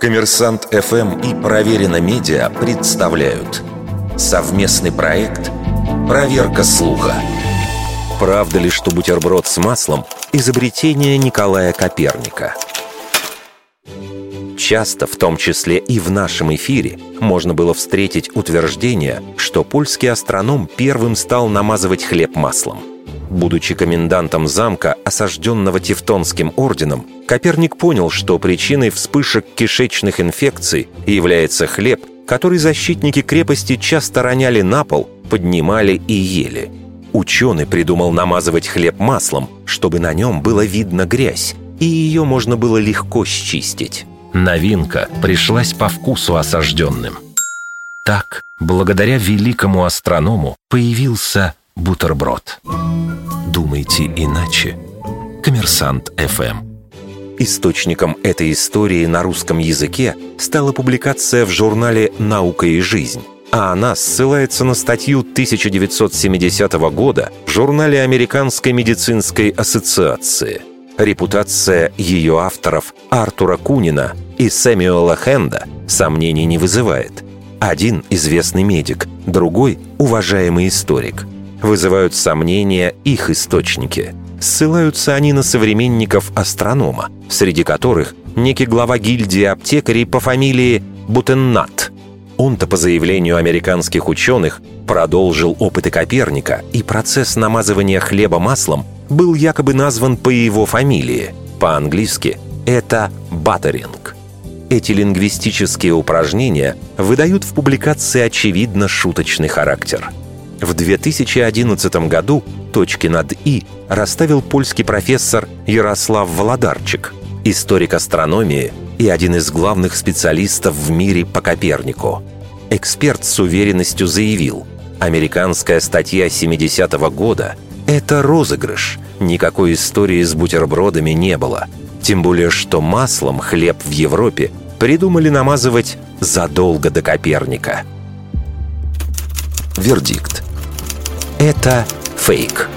Коммерсант ФМ и Проверено Медиа представляют совместный проект «Проверка слуха». Правда ли, что бутерброд с маслом – изобретение Николая Коперника? Часто, в том числе и в нашем эфире, можно было встретить утверждение, что польский астроном первым стал намазывать хлеб маслом – Будучи комендантом замка, осажденного Тевтонским орденом, Коперник понял, что причиной вспышек кишечных инфекций является хлеб, который защитники крепости часто роняли на пол, поднимали и ели. Ученый придумал намазывать хлеб маслом, чтобы на нем было видно грязь, и ее можно было легко счистить. Новинка пришлась по вкусу осажденным. Так, благодаря великому астроному, появился бутерброд. Думайте иначе. Коммерсант ФМ. Источником этой истории на русском языке стала публикация в журнале «Наука и жизнь», а она ссылается на статью 1970 года в журнале Американской медицинской ассоциации. Репутация ее авторов Артура Кунина и Сэмюэла Хенда сомнений не вызывает. Один – известный медик, другой – уважаемый историк – вызывают сомнения их источники. Ссылаются они на современников астронома, среди которых некий глава гильдии аптекарей по фамилии Бутеннат. Он-то, по заявлению американских ученых, продолжил опыты Коперника, и процесс намазывания хлеба маслом был якобы назван по его фамилии. По-английски это «баттеринг». Эти лингвистические упражнения выдают в публикации очевидно шуточный характер – в 2011 году точки над «и» расставил польский профессор Ярослав Володарчик, историк астрономии и один из главных специалистов в мире по Копернику. Эксперт с уверенностью заявил, американская статья 70-го года – это розыгрыш, никакой истории с бутербродами не было. Тем более, что маслом хлеб в Европе придумали намазывать задолго до Коперника. Вердикт. Это фейк.